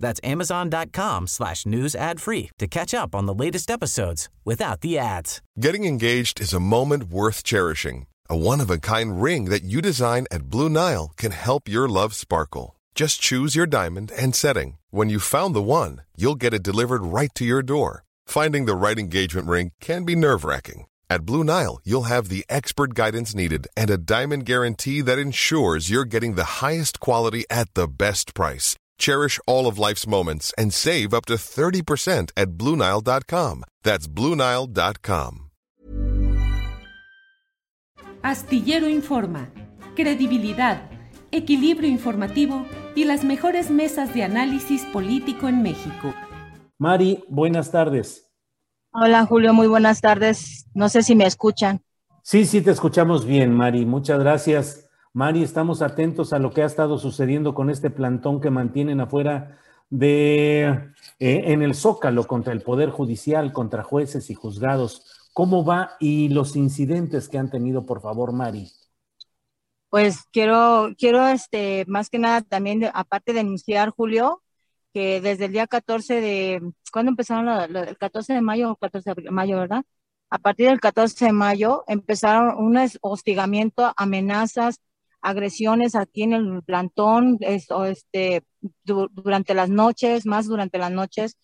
That's amazon.com slash news ad free to catch up on the latest episodes without the ads. Getting engaged is a moment worth cherishing. A one-of-a-kind ring that you design at Blue Nile can help your love sparkle. Just choose your diamond and setting. When you found the one, you'll get it delivered right to your door. Finding the right engagement ring can be nerve-wracking. At Blue Nile, you'll have the expert guidance needed and a diamond guarantee that ensures you're getting the highest quality at the best price. Cherish all of life's moments and save up to 30% at BlueNile.com. That's BlueNile.com. Astillero Informa, credibilidad, equilibrio informativo y las mejores mesas de análisis político en México. Mari, buenas tardes. Hola Julio, muy buenas tardes. No sé si me escuchan. Sí, sí, te escuchamos bien, Mari. Muchas gracias. Mari, estamos atentos a lo que ha estado sucediendo con este plantón que mantienen afuera de eh, en el Zócalo contra el Poder Judicial, contra jueces y juzgados. ¿Cómo va y los incidentes que han tenido, por favor, Mari? Pues quiero, quiero, este, más que nada también, aparte de denunciar, Julio, que desde el día 14 de, ¿cuándo empezaron? el 14 de mayo o 14 de mayo, ¿verdad? A partir del 14 de mayo empezaron un hostigamiento, amenazas, agresiones aquí en el plantón, esto, este, durante las noches, más durante las noches.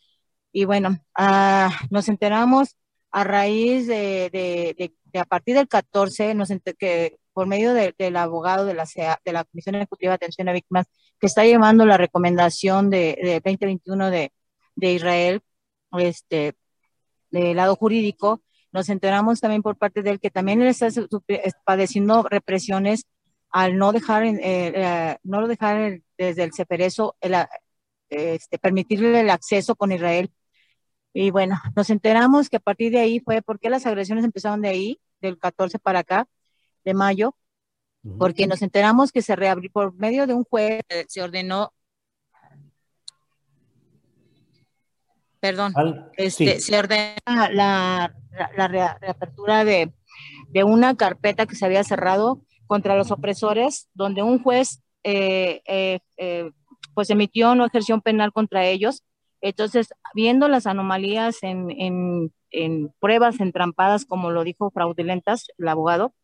Y bueno, uh, nos enteramos a raíz de, de, a partir del 14, nos que por medio del abogado de la, de la Comisión Ejecutiva de Atención a Víctimas, que está llevando la recomendación de 2021 de, de Israel, este, del lado jurídico, nos enteramos también por parte de él que también él está padeciendo represiones al no dejar, eh, eh, no dejar desde el Ceperezo el, este, permitirle el acceso con Israel. Y bueno, nos enteramos que a partir de ahí fue porque las agresiones empezaron de ahí, del 14 para acá, de mayo, porque nos enteramos que se reabrió por medio de un juez, eh, se ordenó, perdón, este, se ordena la, la, reapertura de, de, una carpeta que se había cerrado contra los opresores, donde un juez eh, eh, pues emitió no ejerció un penal contra ellos. Entonces, viendo las anomalías en, en, en pruebas entrampadas, como lo dijo fraudulentas el abogado,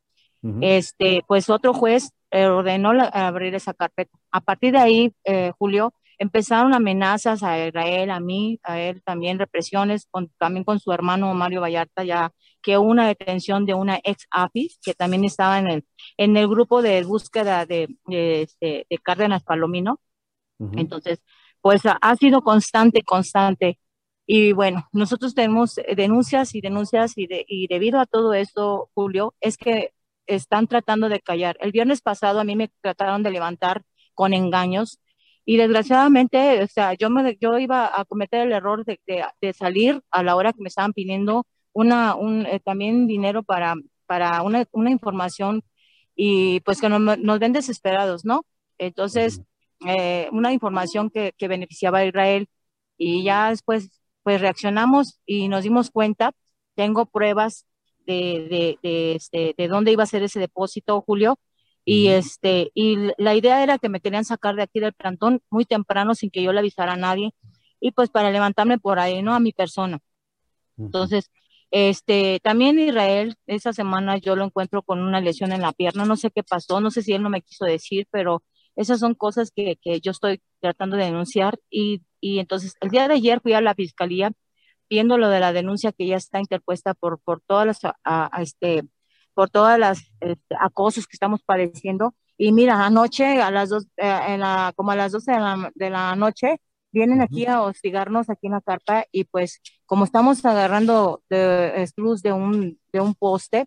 este, pues otro juez eh, ordenó abrir esa carpeta. A partir de ahí, eh, Julio, empezaron amenazas a Israel, a mí, a él también, represiones, también con su hermano Mario Vallarta, ya que una detención de una ex AFIS, que también estaba en el, en el grupo de búsqueda de, de, este, Cárdenas Palomino. Entonces, pues ha, sido constante, constante. Y bueno, nosotros tenemos denuncias y denuncias y, de, y debido a todo esto, Julio, es que están tratando de callar. El viernes pasado a mí me trataron de levantar con engaños y desgraciadamente, o sea, yo, me, yo iba a cometer el error de, de, salir a la hora que me estaban pidiendo una, un, eh, también dinero para, para una, una, información y pues que nos, nos ven desesperados, ¿no? Entonces, eh, una información que, que beneficiaba a Israel y ya después pues reaccionamos y nos dimos cuenta, tengo pruebas de, de, este, de dónde iba a ser ese depósito, Julio. Y, este, y la idea era que me querían sacar de aquí del plantón muy temprano sin que yo le avisara a nadie y pues para levantarme por ahí, ¿no? A mi persona. Entonces, este, también Israel, esa semana yo lo encuentro con una lesión en la pierna, no sé qué pasó, no sé si él no me quiso decir, pero esas son cosas que, que yo estoy tratando de denunciar y, y entonces el día de ayer fui a la fiscalía viendo lo de la denuncia que ya está interpuesta por, por todas las, este, por todas las este, acosos que estamos padeciendo. Y mira, anoche a las dos, eh, en la, como a las 12 de la, de la noche, vienen aquí a hostigarnos aquí en la carpa y pues como estamos agarrando de, luz de un, de un poste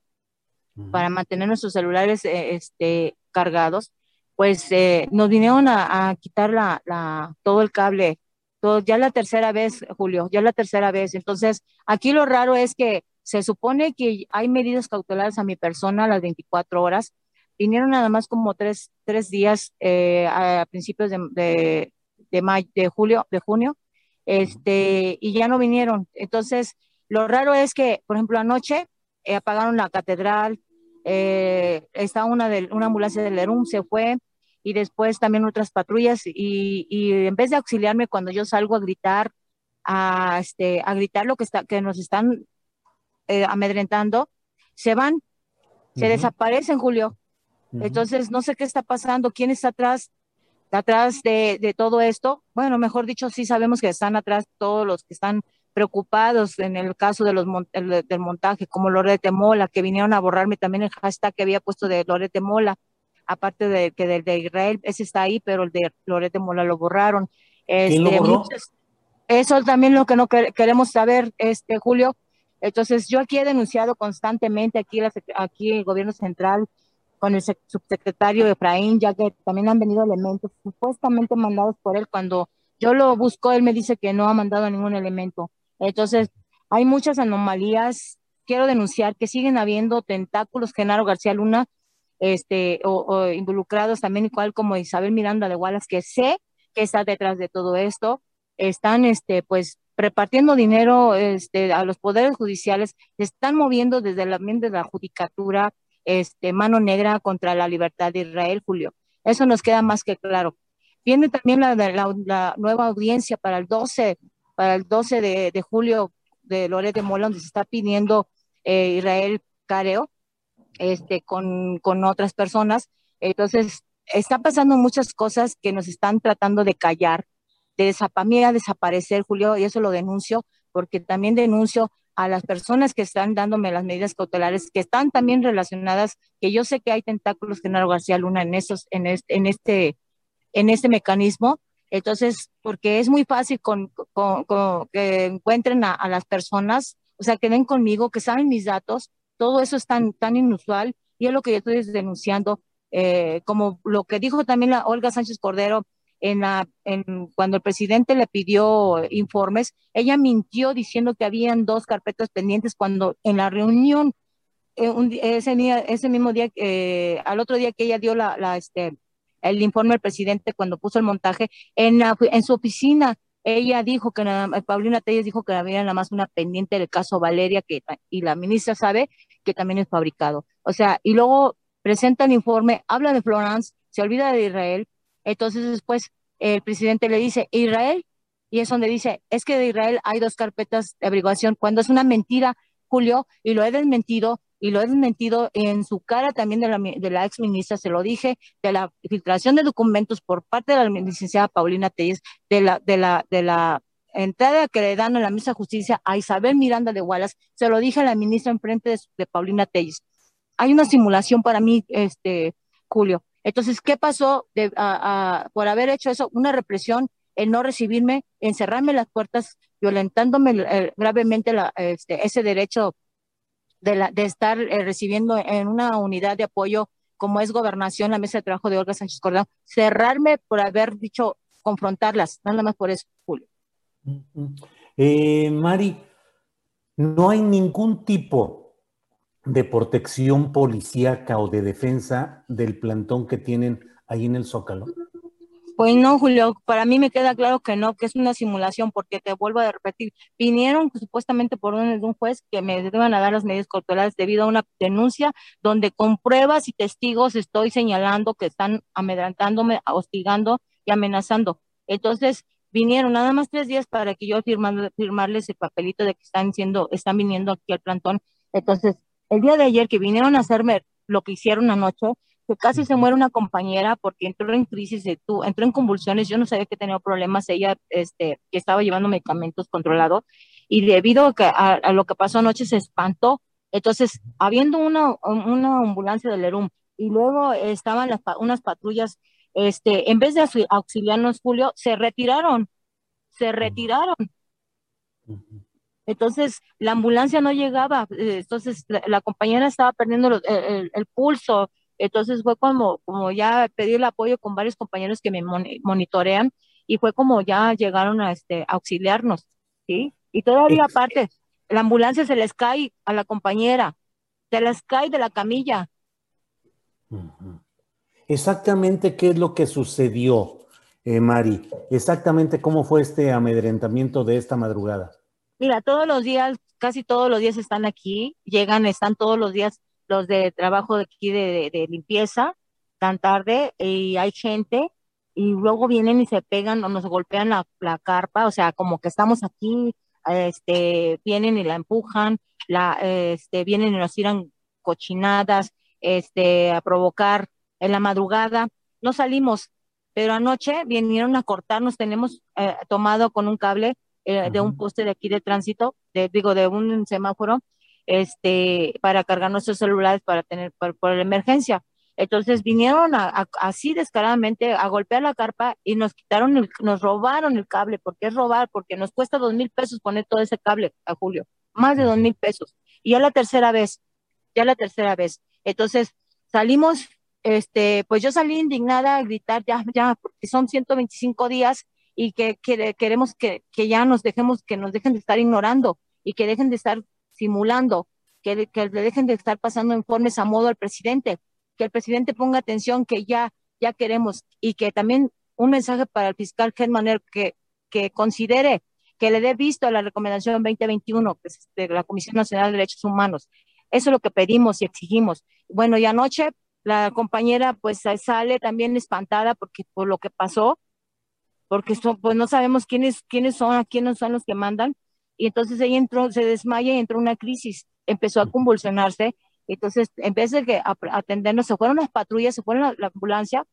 para mantener nuestros celulares eh, este, cargados, pues eh, nos vinieron a, a quitar la, la, todo el cable ya la tercera vez, Julio, ya la tercera vez. Entonces, aquí lo raro es que se supone que hay medidas cautelares a mi persona a las 24 horas. Vinieron nada más como tres, tres días eh, a principios de, de, de, de julio, de junio, este, y ya no vinieron. Entonces, lo raro es que, por ejemplo, anoche eh, apagaron la catedral, eh, está una, de, una ambulancia del ERUM, se fue, y después también otras patrullas, y, y, en vez de auxiliarme cuando yo salgo a gritar, a, este, a gritar lo que, está, que nos están eh, amedrentando, se van, se desaparecen, Julio. Entonces, no sé qué está pasando, quién está atrás, atrás de, de, todo esto. Bueno, mejor dicho, sí sabemos que están atrás todos los que están preocupados en el caso de los del montaje, como Lorete Mola, que vinieron a borrarme también el hashtag que había puesto de Lorete Mola, aparte de que del de Israel, ese está ahí, pero el de Lorete Mola lo borraron. Este, eso también lo que no queremos saber, este Julio. Entonces, yo aquí he denunciado constantemente aquí, aquí el gobierno central con el subsecretario Efraín, ya que también han venido elementos supuestamente mandados por él. Cuando yo lo busco, él me dice que no ha mandado ningún elemento. Entonces, hay muchas anomalías. Quiero denunciar que siguen habiendo tentáculos, Genaro García Luna, este, o, involucrados también, igual como Isabel Miranda de Wallace, que sé que está detrás de todo esto. Están, este, pues, repartiendo dinero este, a los poderes judiciales, se están moviendo desde el ambiente de la judicatura, este, mano negra contra la libertad de Israel, Julio. Eso nos queda más que claro. Viene también la, nueva audiencia para el 12 para el 12 de, julio de Loret de Mola, donde se está pidiendo eh, Israel Careo este, con, con otras personas. Entonces, está pasando muchas cosas que nos están tratando de callar, de a desaparecer, Julio, y eso lo denuncio, porque también denuncio a las personas que están dándome las medidas cautelares, que están también relacionadas, que yo sé que hay tentáculos, Genaro García Luna, en, esos, en, este, en, este, en este mecanismo, entonces, porque es muy fácil con, que encuentren a, las personas, o sea, que ven conmigo, que saben mis datos, todo eso es tan, tan inusual. Y es lo que yo estoy denunciando, eh, como lo que dijo también la Olga Sánchez Cordero en la, en, cuando el presidente le pidió informes, ella mintió diciendo que habían dos carpetas pendientes cuando en la reunión, eh, ese, día, ese mismo día, eh, al otro día que ella dio la, la este, el informe del presidente cuando puso el montaje en, en su oficina. Ella dijo que Paulina Telles dijo que había nada más una pendiente del caso Valeria, que, y la ministra sabe que también es fabricado. O sea, y luego presenta el informe, habla de Florence, se olvida de Israel, entonces después el presidente le dice, Israel, y es donde dice, es que de Israel hay dos carpetas de averiguación, cuando es una mentira, Julio, y lo he desmentido, y lo he desmentido en su cara también de la, de la ex ministra, se lo dije, de la filtración de documentos por parte de la licenciada Paulina Telles, de la, de la, de la entrada que le dan a la misma justicia a Isabel Miranda de Wallace, se lo dije a la ministra en frente de, Paulina Telles. Hay una simulación para mí, este, Julio. Entonces, ¿qué pasó de, por haber hecho eso? Una represión, el no recibirme, encerrarme las puertas, violentándome eh, gravemente este, ese derecho de, estar eh, recibiendo en una unidad de apoyo como es gobernación, la mesa de trabajo de Olga Sánchez Cordón, cerrarme por haber dicho confrontarlas, nada más por eso, Julio. Eh, Mari, no hay ningún tipo de protección policíaca o de defensa del plantón que tienen ahí en el Zócalo. Pues no, Julio, para mí me queda claro que no, que es una simulación, porque te vuelvo a repetir, vinieron supuestamente por orden de un juez que me iban a dar las medidas corporales debido a una denuncia donde con pruebas y testigos estoy señalando que están amedrantándome, hostigando y amenazando. Entonces, vinieron nada más tres días para que yo firmarles el papelito de que están siendo, están viniendo aquí al plantón. Entonces, el día de ayer que vinieron a hacerme lo que hicieron anoche, casi se muere una compañera porque entró en crisis, de, tú, entró en convulsiones, yo no sabía que tenía problemas, ella este, que estaba llevando medicamentos controlados y debido a, que, a, lo que pasó anoche se espantó. Entonces, habiendo una, una ambulancia del ERUM y luego estaban las, unas patrullas, este, en vez de auxiliarnos, Julio, se retiraron, se retiraron. Entonces, la ambulancia no llegaba, eh, entonces la, compañera estaba perdiendo el, pulso, entonces fue como, como ya pedí el apoyo con varios compañeros que me monitorean y fue como ya llegaron a, este, auxiliarnos, ¿sí? Y todavía aparte, la ambulancia se les cae a la compañera, se les cae de la camilla. Exactamente qué es lo que sucedió, eh, Mari. Exactamente cómo fue este amedrentamiento de esta madrugada. Mira, todos los días, casi todos los días están aquí, llegan, están todos los días los de trabajo de aquí de, limpieza, tan tarde, y hay gente, y luego vienen y se pegan o nos golpean la, carpa, o sea, como que estamos aquí, este, vienen y la empujan, la, este, vienen y nos tiran cochinadas, este, a provocar en la madrugada. No salimos, pero anoche vinieron a cortarnos, tenemos eh, tomado con un cable eh, de un poste de aquí de tránsito, de, digo, de un semáforo, este, para cargar nuestros celulares para tener, por, la emergencia. Entonces vinieron así descaradamente a golpear la carpa y nos quitaron, el, nos robaron el cable, porque es robar, porque nos cuesta dos mil pesos poner todo ese cable a Julio, más de dos mil pesos. Y ya la tercera vez, ya la tercera vez. Entonces salimos este, pues yo salí indignada a gritar ya, ya, porque son 125 días y que, queremos que, que, ya nos dejemos, que nos dejen de estar ignorando y que dejen de estar simulando, que, que le dejen de estar pasando informes a modo al presidente, que el presidente ponga atención que ya, ya queremos y que también un mensaje para el fiscal Hetmaner que, que considere que le dé visto a la recomendación 2021 pues, de la Comisión Nacional de Derechos Humanos. Eso es lo que pedimos y exigimos. Bueno, y anoche la compañera pues sale también espantada porque por lo que pasó, porque pues no sabemos quiénes, quiénes son, a quiénes son los que mandan, y entonces ella entró, se desmaya y entró una crisis, empezó a convulsionarse, entonces en vez de que atendernos, se fueron las patrullas, se fueron la, la ambulancia,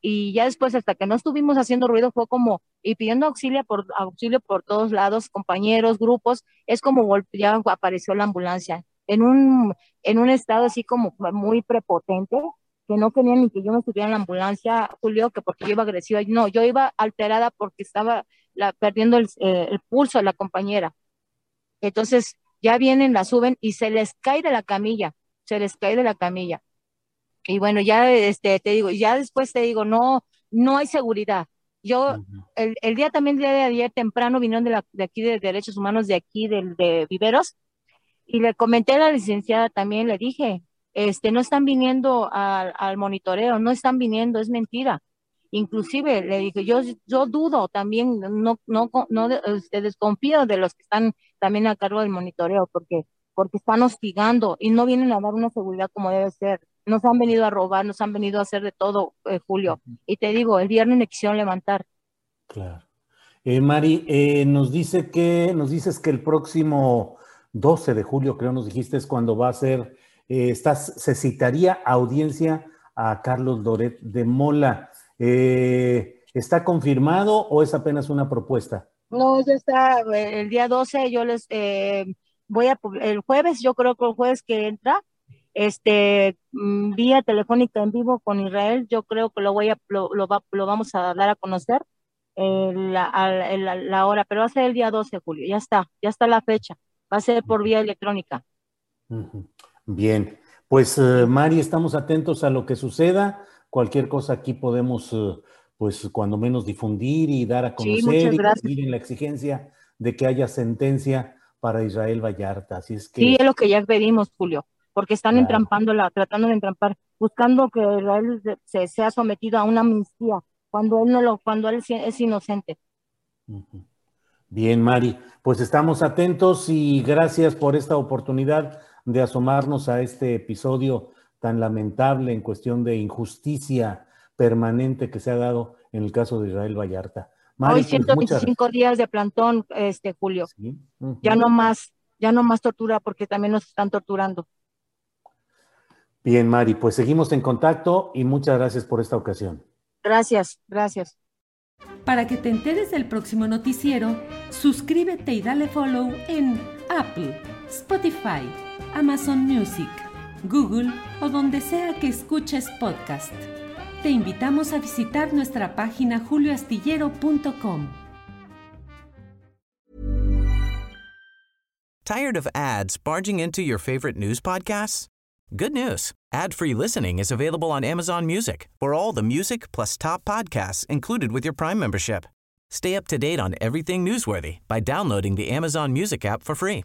y ya después hasta que no estuvimos haciendo ruido fue como y pidiendo auxilio por auxilio por todos lados compañeros grupos es como ya apareció la ambulancia. En un, en un estado así como muy prepotente, que no querían ni que yo me subiera en la ambulancia, Julio, que porque yo iba agresiva, no, yo iba alterada porque estaba la, perdiendo el, eh, el pulso a la compañera. Entonces, ya vienen, la suben y se les cae de la camilla, se les cae de la camilla. Y bueno, ya este, te digo, ya después te digo, no, no hay seguridad. Yo, el, el, día también, el día de ayer temprano, vinieron de, la, de aquí de Derechos Humanos, de aquí, del de Viveros, y le comenté a la licenciada también, le dije, este, no están viniendo al, al monitoreo, no están viniendo, es mentira. Inclusive le dije, yo, yo dudo también, no, no, no este, desconfío de los que están también a cargo del monitoreo, porque, porque están hostigando y no vienen a dar una seguridad como debe ser. Nos han venido a robar, nos han venido a hacer de todo, eh, Julio. Y te digo, el viernes me quisieron levantar. Claro. Eh, Mari, eh, nos dice que, nos dices que el próximo 12 de julio, creo nos dijiste, es cuando va a ser, eh, estás, se citaría audiencia a Carlos Doret de Mola. Eh, ¿Está confirmado o es apenas una propuesta? No, ya está, el día 12 yo les eh, voy a, el jueves, yo creo que el jueves que entra, este, mm, vía telefónica en vivo con Israel, yo creo que lo voy a, lo, lo, lo vamos a dar a conocer la, la, la, hora, pero va a ser el día 12 de julio, ya está, ya está la fecha va a ser por vía electrónica. Bien, pues eh, Mari, estamos atentos a lo que suceda. Cualquier cosa aquí podemos, eh, pues cuando menos difundir y dar a conocer y ir en la exigencia de que haya sentencia para Israel Vallarta. Así es que. Sí, es lo que ya pedimos, Julio, porque están entrampando entrampándola, tratando de entrampar, buscando que Israel se sea sometido a una amnistía cuando él no lo, cuando él es inocente. Bien, Mari, pues estamos atentos y gracias por esta oportunidad de asomarnos a este episodio tan lamentable en cuestión de injusticia permanente que se ha dado en el caso de Israel Vallarta. Mari, Hoy 125 pues días de plantón, este Julio. Ya no más, ya no más tortura porque también nos están torturando. Bien, Mari, pues seguimos en contacto y muchas gracias por esta ocasión. Gracias, gracias. Para que te enteres del próximo noticiero, suscríbete y dale follow en Apple, Spotify, Amazon Music, Google o donde sea que escuches podcast. Te invitamos a visitar nuestra página julioastillero.com. Tired of ads barging into your favorite news podcasts? Good news. Ad-free listening is available on Amazon Music. For all the music plus top podcasts included with your Prime membership. Stay up to date on everything newsworthy by downloading the Amazon Music app for free